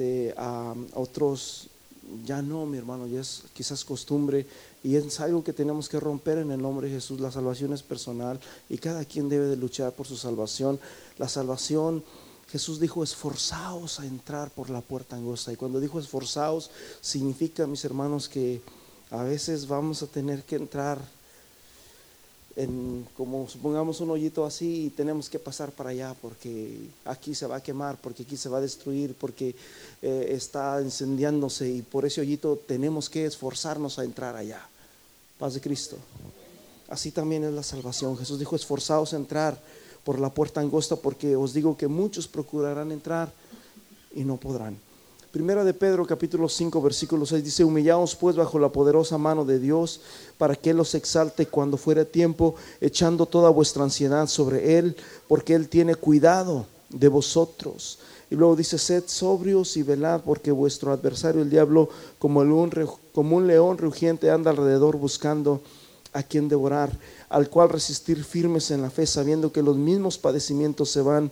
este, a otros ya no, mi hermano, ya es quizás costumbre y es algo que tenemos que romper en el nombre de Jesús. La salvación es personal y cada quien debe de luchar por su salvación. La salvación, Jesús dijo, esforzaos a entrar por la puerta angosta. Y cuando dijo esforzaos, significa, mis hermanos, que a veces vamos a tener que entrar como supongamos un hoyito así y tenemos que pasar para allá porque aquí se va a quemar, porque aquí se va a destruir, porque eh, está incendiándose y por ese hoyito tenemos que esforzarnos a entrar allá. Paz de Cristo. Así también es la salvación. Jesús dijo, esforzaos a entrar por la puerta angosta porque os digo que muchos procurarán entrar y no podrán. Primera de Pedro capítulo 5 versículo 6 dice, humillaos pues bajo la poderosa mano de Dios para que Él los exalte cuando fuera tiempo, echando toda vuestra ansiedad sobre Él, porque Él tiene cuidado de vosotros. Y luego dice, sed sobrios y velad, porque vuestro adversario el diablo, como, el como un león rugiente, anda alrededor buscando a quien devorar, al cual resistir firmes en la fe, sabiendo que los mismos padecimientos se van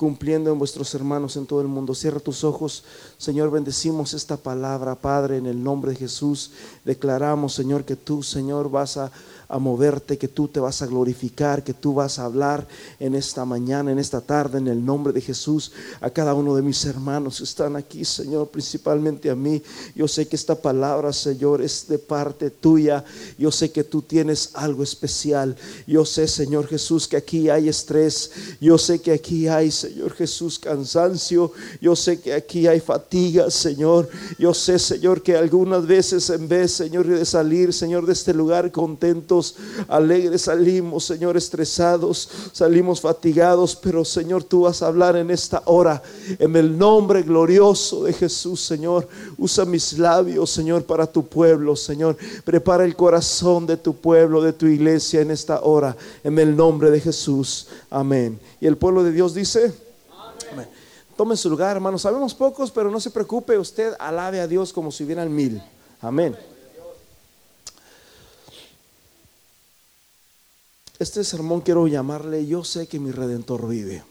cumpliendo en vuestros hermanos en todo el mundo. Cierra tus ojos, Señor, bendecimos esta palabra, Padre, en el nombre de Jesús. Declaramos, Señor, que tú, Señor, vas a a moverte, que tú te vas a glorificar, que tú vas a hablar en esta mañana, en esta tarde, en el nombre de Jesús, a cada uno de mis hermanos que están aquí, Señor, principalmente a mí. Yo sé que esta palabra, Señor, es de parte tuya. Yo sé que tú tienes algo especial. Yo sé, Señor Jesús, que aquí hay estrés. Yo sé que aquí hay, Señor Jesús, cansancio. Yo sé que aquí hay fatiga, Señor. Yo sé, Señor, que algunas veces en vez, Señor, de salir, Señor, de este lugar contento, alegres salimos, Señor, estresados, salimos fatigados, pero Señor, tú vas a hablar en esta hora, en el nombre glorioso de Jesús, Señor. Usa mis labios, Señor, para tu pueblo, Señor. Prepara el corazón de tu pueblo, de tu iglesia en esta hora, en el nombre de Jesús. Amén. Y el pueblo de Dios dice, Amén. Tome su lugar, hermanos. Sabemos pocos, pero no se preocupe. Usted alabe a Dios como si hubieran mil. Amén. Este sermón quiero llamarle Yo sé que mi redentor vive.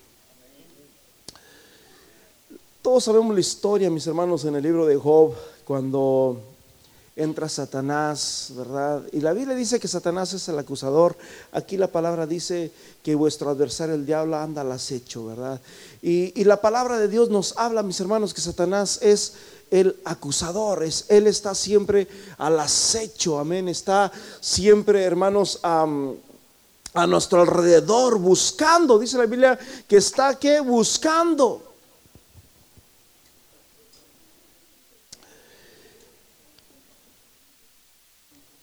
Todos sabemos la historia, mis hermanos, en el libro de Job, cuando entra Satanás, ¿verdad? Y la Biblia dice que Satanás es el acusador. Aquí la palabra dice que vuestro adversario, el diablo, anda al acecho, ¿verdad? Y, y la palabra de Dios nos habla, mis hermanos, que Satanás es el acusador, es, él está siempre al acecho, amén. Está siempre, hermanos, a nuestro alrededor buscando, dice la Biblia, que está que buscando.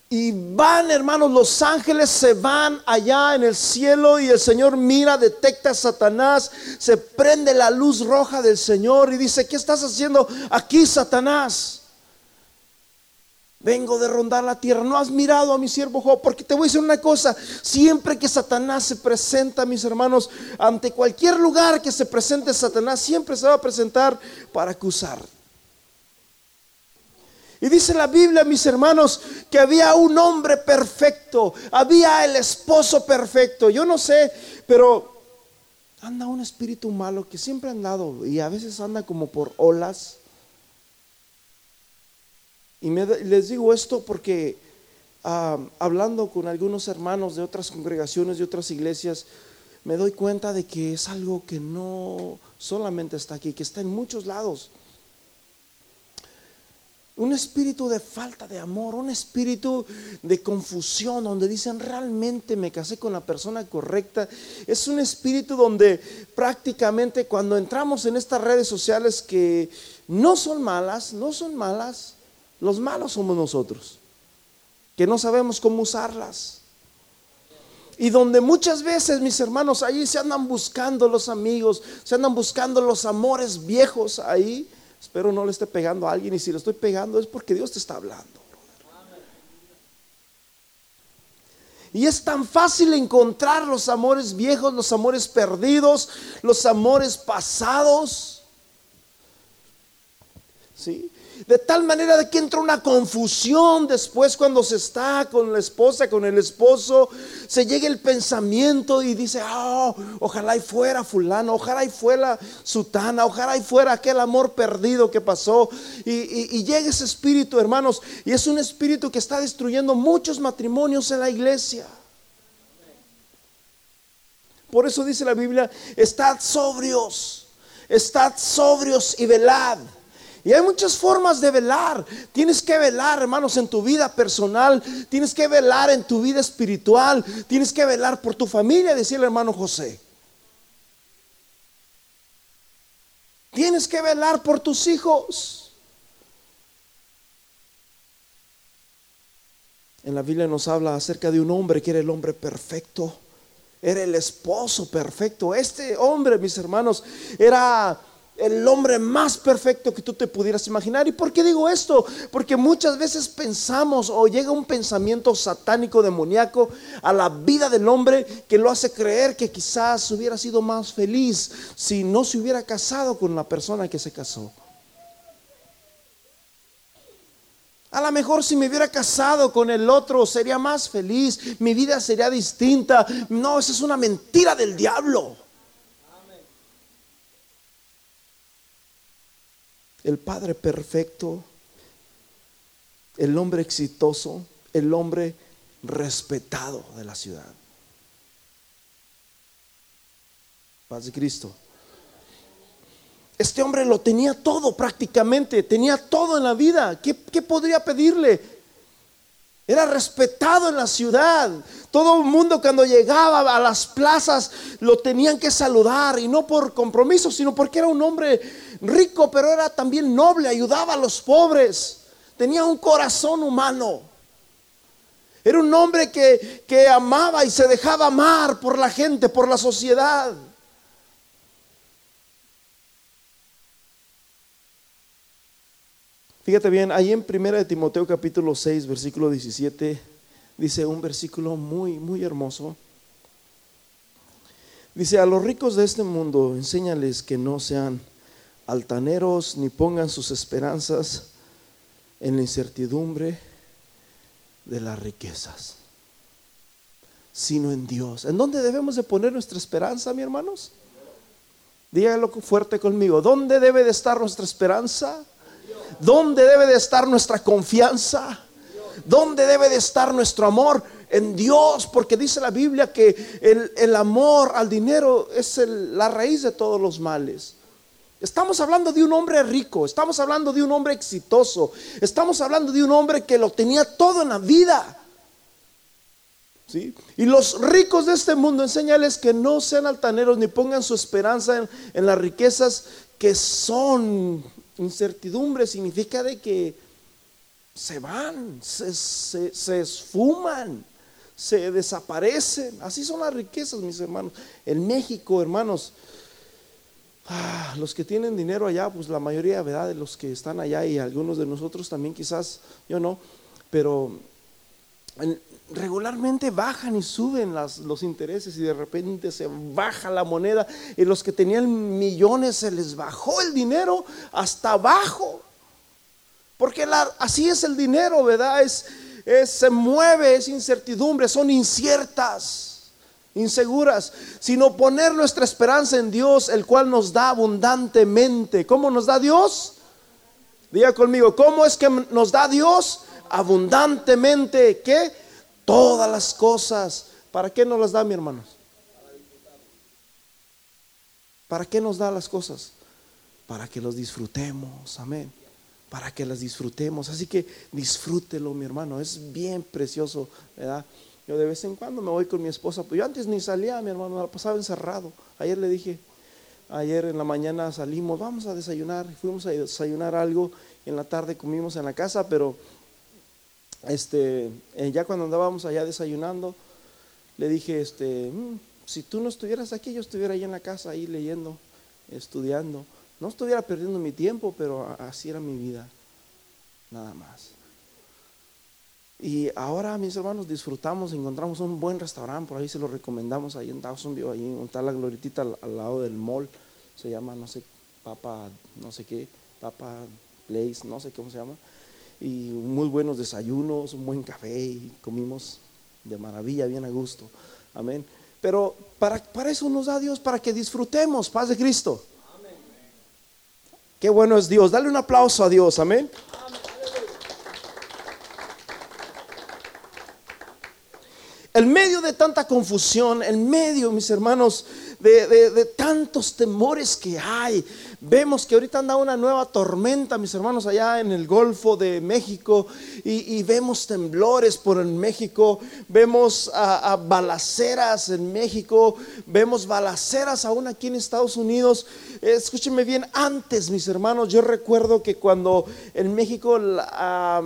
Y van, hermanos, los ángeles se van allá en el cielo y el Señor mira, detecta a Satanás, se prende la luz roja del Señor y dice, ¿qué estás haciendo aquí, Satanás? Vengo de rondar la tierra. No has mirado a mi siervo Job. Porque te voy a decir una cosa. Siempre que Satanás se presenta, mis hermanos, ante cualquier lugar que se presente Satanás, siempre se va a presentar para acusar. Y dice la Biblia, mis hermanos, que había un hombre perfecto. Había el esposo perfecto. Yo no sé, pero anda un espíritu malo que siempre ha andado y a veces anda como por olas y les digo esto porque ah, hablando con algunos hermanos de otras congregaciones, de otras iglesias, me doy cuenta de que es algo que no solamente está aquí, que está en muchos lados. Un espíritu de falta de amor, un espíritu de confusión, donde dicen realmente me casé con la persona correcta. Es un espíritu donde prácticamente cuando entramos en estas redes sociales que no son malas, no son malas, los malos somos nosotros, que no sabemos cómo usarlas. Y donde muchas veces, mis hermanos, ahí se andan buscando los amigos, se andan buscando los amores viejos ahí. Espero no le esté pegando a alguien y si le estoy pegando es porque Dios te está hablando. Y es tan fácil encontrar los amores viejos, los amores perdidos, los amores pasados. ¿Sí? De tal manera de que entra una confusión después cuando se está con la esposa, con el esposo, se llega el pensamiento y dice, oh, ojalá y fuera fulano, ojalá y fuera sutana, ojalá y fuera aquel amor perdido que pasó. Y, y llega ese espíritu, hermanos, y es un espíritu que está destruyendo muchos matrimonios en la iglesia. Por eso dice la Biblia, estad sobrios, estad sobrios y velad. Y hay muchas formas de velar. Tienes que velar, hermanos, en tu vida personal. Tienes que velar en tu vida espiritual. Tienes que velar por tu familia, decía el hermano José. Tienes que velar por tus hijos. En la Biblia nos habla acerca de un hombre que era el hombre perfecto. Era el esposo perfecto. Este hombre, mis hermanos, era el hombre más perfecto que tú te pudieras imaginar. ¿Y por qué digo esto? Porque muchas veces pensamos o llega un pensamiento satánico, demoníaco a la vida del hombre que lo hace creer que quizás hubiera sido más feliz si no se hubiera casado con la persona que se casó. A lo mejor si me hubiera casado con el otro sería más feliz, mi vida sería distinta. No, esa es una mentira del diablo. El Padre perfecto, el hombre exitoso, el hombre respetado de la ciudad. Paz de Cristo. Este hombre lo tenía todo prácticamente, tenía todo en la vida. ¿Qué, ¿Qué, podría pedirle? Era respetado en la ciudad. Todo el mundo cuando llegaba a las plazas lo tenían que saludar y no por compromiso, sino porque era un hombre rico, pero era también noble, ayudaba a los pobres, tenía un corazón humano. Era un hombre que, que amaba y se dejaba amar por la gente, por la sociedad. Fíjate bien, ahí en 1 de Timoteo capítulo 6, versículo 17, dice un versículo muy, muy hermoso. Dice, a los ricos de este mundo, enséñales que no sean altaneros ni pongan sus esperanzas en la incertidumbre de las riquezas, sino en Dios. ¿En dónde debemos de poner nuestra esperanza, mi hermanos? Dígalo fuerte conmigo. ¿Dónde debe de estar nuestra esperanza? ¿Dónde debe de estar nuestra confianza? ¿Dónde debe de estar nuestro amor? En Dios, porque dice la Biblia que el, amor al dinero es la raíz de todos los males. Estamos hablando de un hombre rico, estamos hablando de un hombre exitoso, estamos hablando de un hombre que lo tenía todo en la vida. ¿Sí? Y los ricos de este mundo, enséñales que no sean altaneros ni pongan su esperanza en, las riquezas que son incertidumbre, significa de que se van, se, se esfuman, se desaparecen. Así son las riquezas, mis hermanos. En México, hermanos, Ah, los que tienen dinero allá, pues la mayoría ¿verdad? de los que están allá y algunos de nosotros también quizás, yo no, pero regularmente bajan y suben los intereses y de repente se baja la moneda y los que tenían millones se les bajó el dinero hasta abajo. Porque así es el dinero, ¿verdad? Es, se mueve, es incertidumbre, son inciertas inseguras, sino poner nuestra esperanza en Dios, el cual nos da abundantemente. ¿Cómo nos da Dios? Diga conmigo, ¿cómo es que nos da Dios? Abundantemente, ¿qué? Todas las cosas. ¿Para qué nos las da, mi hermanos? ¿Para qué nos da las cosas? Para que los disfrutemos, amén. Para que las disfrutemos. Así que disfrútelo, mi hermano. Es bien precioso, ¿verdad? Yo de vez en cuando me voy con mi esposa, pues yo antes ni salía, mi hermano, la pasaba encerrado. Ayer le dije, ayer en la mañana salimos, vamos a desayunar, fuimos a desayunar algo, en la tarde comimos en la casa, pero este, eh, ya cuando andábamos allá desayunando, le dije, este, mm, si tú no estuvieras aquí, yo estuviera ahí en la casa, ahí leyendo, estudiando. No estuviera perdiendo mi tiempo, pero así era mi vida, nada más. Y ahora, mis hermanos, disfrutamos, encontramos un buen restaurante, por ahí se lo recomendamos, ahí en Dawsonville, ahí está la glorietita al, lado del mall, se llama, no sé, Papa, no sé qué, Papa Place, no sé cómo se llama, y muy buenos desayunos, un buen café, y comimos de maravilla, bien a gusto. Amén. Pero para, para eso nos da Dios, para que disfrutemos paz de Cristo. Qué bueno es Dios. Dale un aplauso a Dios. Amén. En medio de tanta confusión, en medio, mis hermanos, de, tantos temores que hay, vemos que ahorita anda una nueva tormenta, mis hermanos, allá en el Golfo de México, y, vemos temblores por en México, vemos a, balaceras en México, vemos balaceras aún aquí en Estados Unidos. Escúchenme bien, antes, mis hermanos, yo recuerdo que cuando en México... La,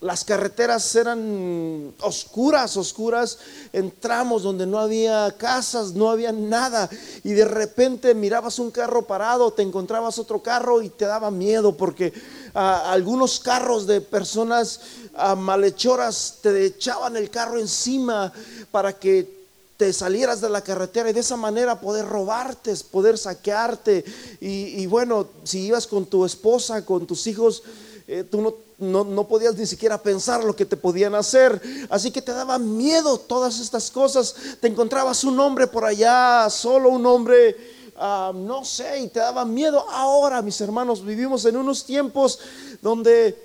las carreteras eran oscuras, oscuras, entramos donde no había casas, no había nada, y de repente mirabas un carro parado, te encontrabas otro carro y te daba miedo porque ah, algunos carros de personas ah, malhechoras te echaban el carro encima para que te salieras de la carretera y de esa manera poder robarte, poder saquearte. Y, y bueno, si ibas con tu esposa, con tus hijos, eh, tú no, no, podías ni siquiera pensar lo que te podían hacer. Así que te daba miedo todas estas cosas. Te encontrabas un hombre por allá, solo un hombre, ah, no sé, y te daba miedo. Ahora, mis hermanos, vivimos en unos tiempos donde,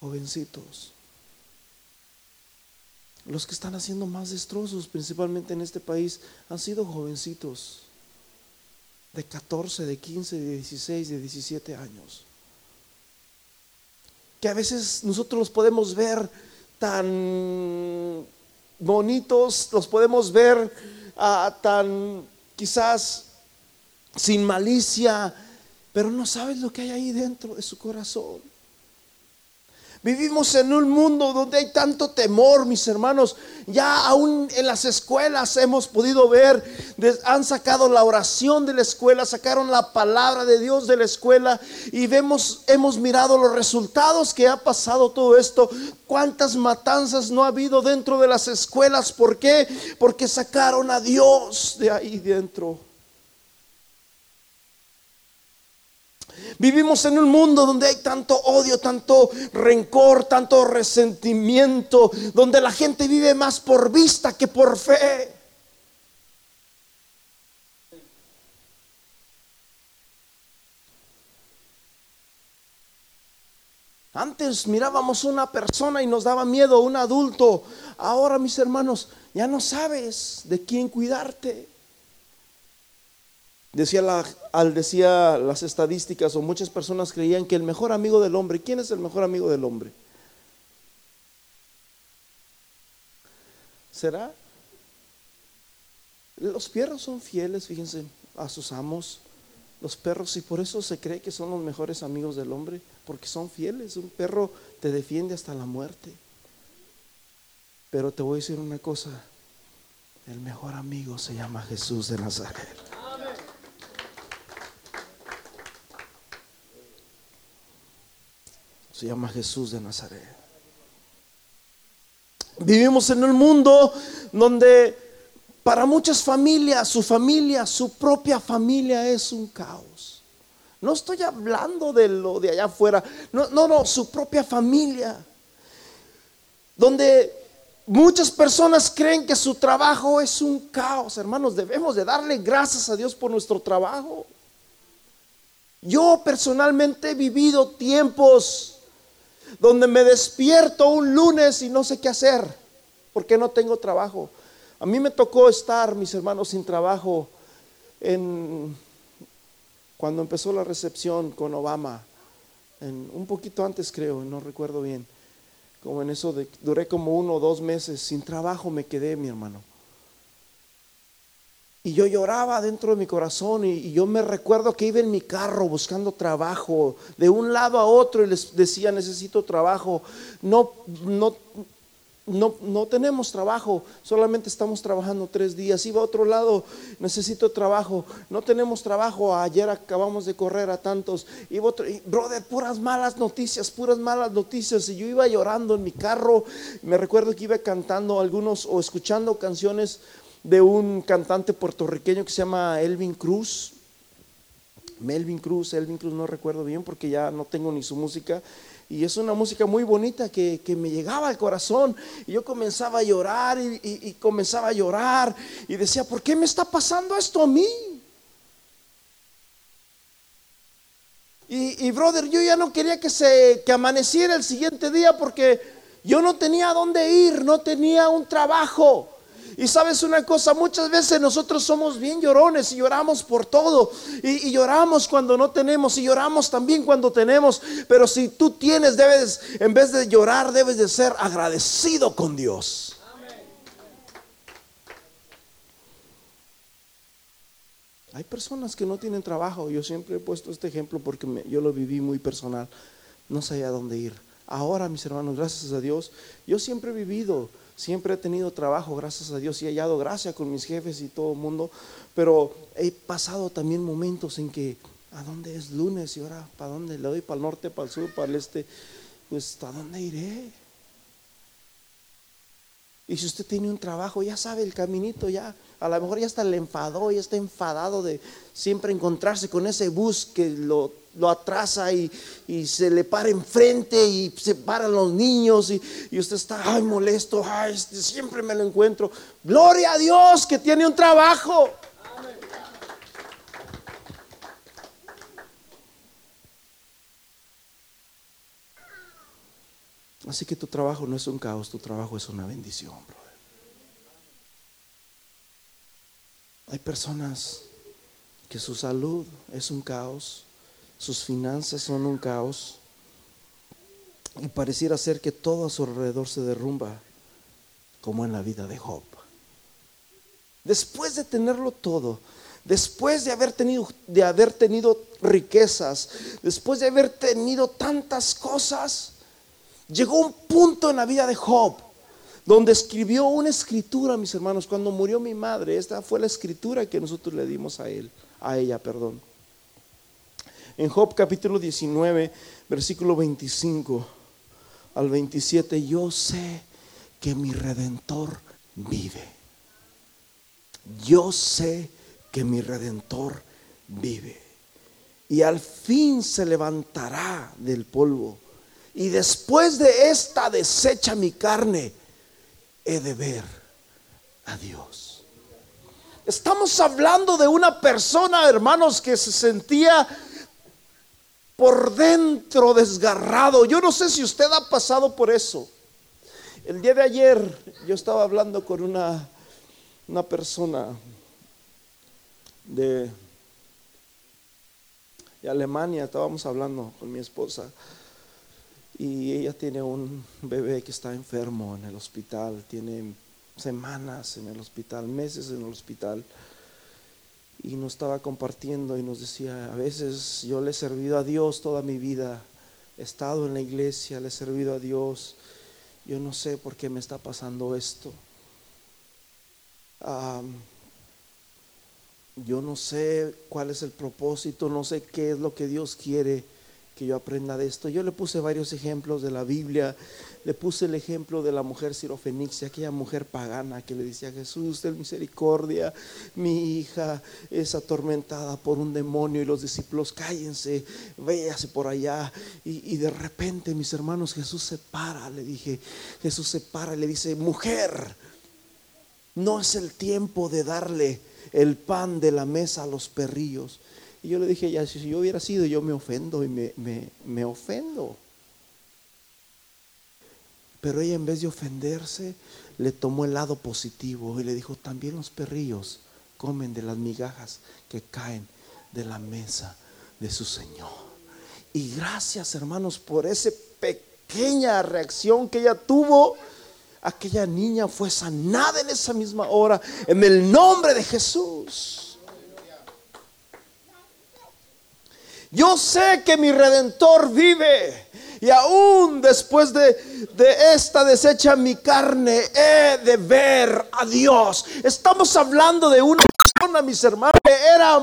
jovencitos, los que están haciendo más destrozos, principalmente en este país, han sido jovencitos de 14, de 15, de 16, de 17 años que a veces nosotros los podemos ver tan bonitos, los podemos ver ah, tan quizás sin malicia, pero no sabes lo que hay ahí dentro de su corazón. Vivimos en un mundo donde hay tanto temor, mis hermanos. Ya aún en las escuelas hemos podido ver, han sacado la oración de la escuela, sacaron la palabra de Dios de la escuela y vemos, hemos mirado los resultados que ha pasado todo esto. Cuántas matanzas no ha habido dentro de las escuelas. ¿Por qué? Porque sacaron a Dios de ahí dentro. Vivimos en un mundo donde hay tanto odio, tanto rencor, tanto resentimiento, donde la gente vive más por vista que por fe. Antes mirábamos una persona y nos daba miedo, un adulto. Ahora, mis hermanos, ya no sabes de quién cuidarte. Decía, la, al decía las estadísticas o muchas personas creían que el mejor amigo del hombre, ¿quién es el mejor amigo del hombre? ¿Será? Los perros son fieles, fíjense, a sus amos. Los perros, y por eso se cree que son los mejores amigos del hombre, porque son fieles. Un perro te defiende hasta la muerte. Pero te voy a decir una cosa, el mejor amigo se llama Jesús de Nazaret. Se llama Jesús de Nazaret. Vivimos en un mundo donde para muchas familias, su familia, su propia familia es un caos. No estoy hablando de lo de allá afuera. No, no, no, su propia familia. Donde muchas personas creen que su trabajo es un caos. Hermanos, debemos de darle gracias a Dios por nuestro trabajo. Yo personalmente he vivido tiempos donde me despierto un lunes y no sé qué hacer, porque no tengo trabajo. A mí me tocó estar, mis hermanos, sin trabajo en, cuando empezó la recepción con Obama, en, un poquito antes creo, no recuerdo bien, como en eso de, duré como uno o dos meses sin trabajo me quedé, mi hermano. Y yo lloraba dentro de mi corazón y, yo me recuerdo que iba en mi carro buscando trabajo de un lado a otro y les decía, necesito trabajo. No, no, no, no tenemos trabajo, solamente estamos trabajando tres días. Iba a otro lado, necesito trabajo. No tenemos trabajo, ayer acabamos de correr a tantos. Iba otro, brother, puras malas noticias, puras malas noticias. Y yo iba llorando en mi carro. Me recuerdo que iba cantando algunos o escuchando canciones de un cantante puertorriqueño que se llama Elvin Cruz. Melvin Cruz, Elvin Cruz, no recuerdo bien porque ya no tengo ni su música. Y es una música muy bonita que, me llegaba al corazón. Y yo comenzaba a llorar y, comenzaba a llorar. Y decía, ¿por qué me está pasando esto a mí? Y, y brother, yo ya no quería que se que amaneciera el siguiente día porque yo no tenía dónde ir, no tenía un trabajo. Y sabes una cosa, muchas veces nosotros somos bien llorones y lloramos por todo. Y, lloramos cuando no tenemos y lloramos también cuando tenemos. Pero si tú tienes, debes, en vez de llorar, debes de ser agradecido con Dios. Hay personas que no tienen trabajo. Yo siempre he puesto este ejemplo porque yo lo viví muy personal. No sabía dónde ir. Ahora, mis hermanos, gracias a Dios, yo siempre he vivido Siempre he tenido trabajo, gracias a Dios, y he hallado gracia con mis jefes y todo el mundo, pero he pasado también momentos en que, ¿a dónde es lunes? Y ahora, ¿para dónde le doy? ¿Para el norte, para el sur, para el este? Pues, ¿a dónde iré? Y si usted tiene un trabajo, ya sabe el caminito, ya a lo mejor ya está le enfadó, ya está enfadado de siempre encontrarse con ese bus que lo lo atrasa y, se le para enfrente y se paran los niños y, usted está, ay, molesto, ay, este, siempre me lo encuentro. Gloria a Dios que tiene un trabajo. Así que tu trabajo no es un caos, tu trabajo es una bendición, brother. Hay personas que su salud es un caos, sus finanzas son un caos y pareciera ser que todo a su alrededor se derrumba, como en la vida de Job. Después de tenerlo todo, después de haber tenido, de haber tenido riquezas, después de haber tenido tantas cosas, llegó un punto en la vida de Job donde escribió una escritura, mis hermanos, cuando murió mi madre, esta fue la escritura que nosotros le dimos a él, a ella, perdón. En Job capítulo 19, versículo 25 al 27, yo sé que mi redentor vive. Yo sé que mi redentor vive. Y al fin se levantará del polvo. Y después de esta desecha mi carne, he de ver a Dios. Estamos hablando de una persona, hermanos, que se sentía por dentro desgarrado. Yo no sé si usted ha pasado por eso. El día de ayer yo estaba hablando con una, una persona de, de Alemania, estábamos hablando con mi esposa y ella tiene un bebé que está enfermo en el hospital, tiene semanas en el hospital, meses en el hospital y nos estaba compartiendo y nos decía, a veces yo le he servido a Dios toda mi vida, he estado en la iglesia, le he servido a Dios, yo no sé por qué me está pasando esto. yo no sé cuál es el propósito, no sé qué es lo que Dios quiere que yo aprenda de esto. Yo le puse varios ejemplos de la Biblia. Le puse el ejemplo de la mujer sirofenicia, aquella mujer pagana que le decía a Jesús, ten misericordia, mi hija es atormentada por un demonio y los discípulos cállense, véase por allá. Y, y de repente, mis hermanos, Jesús se para, le dije, Jesús se para y le dice, mujer, no es el tiempo de darle el pan de la mesa a los perrillos y yo le dije, ya, si yo hubiera sido, yo me ofendo y me, me, ofendo. Pero ella en vez de ofenderse, le tomó el lado positivo y le dijo, también los perrillos comen de las migajas que caen de la mesa de su Señor. Y gracias hermanos por esa pequeña reacción que ella tuvo. Aquella niña fue sanada en esa misma hora en el nombre de Jesús. Yo sé que mi redentor vive. Y aún después de, de, esta desecha mi carne, he de ver a Dios. Estamos hablando de una persona, mis hermanos, que era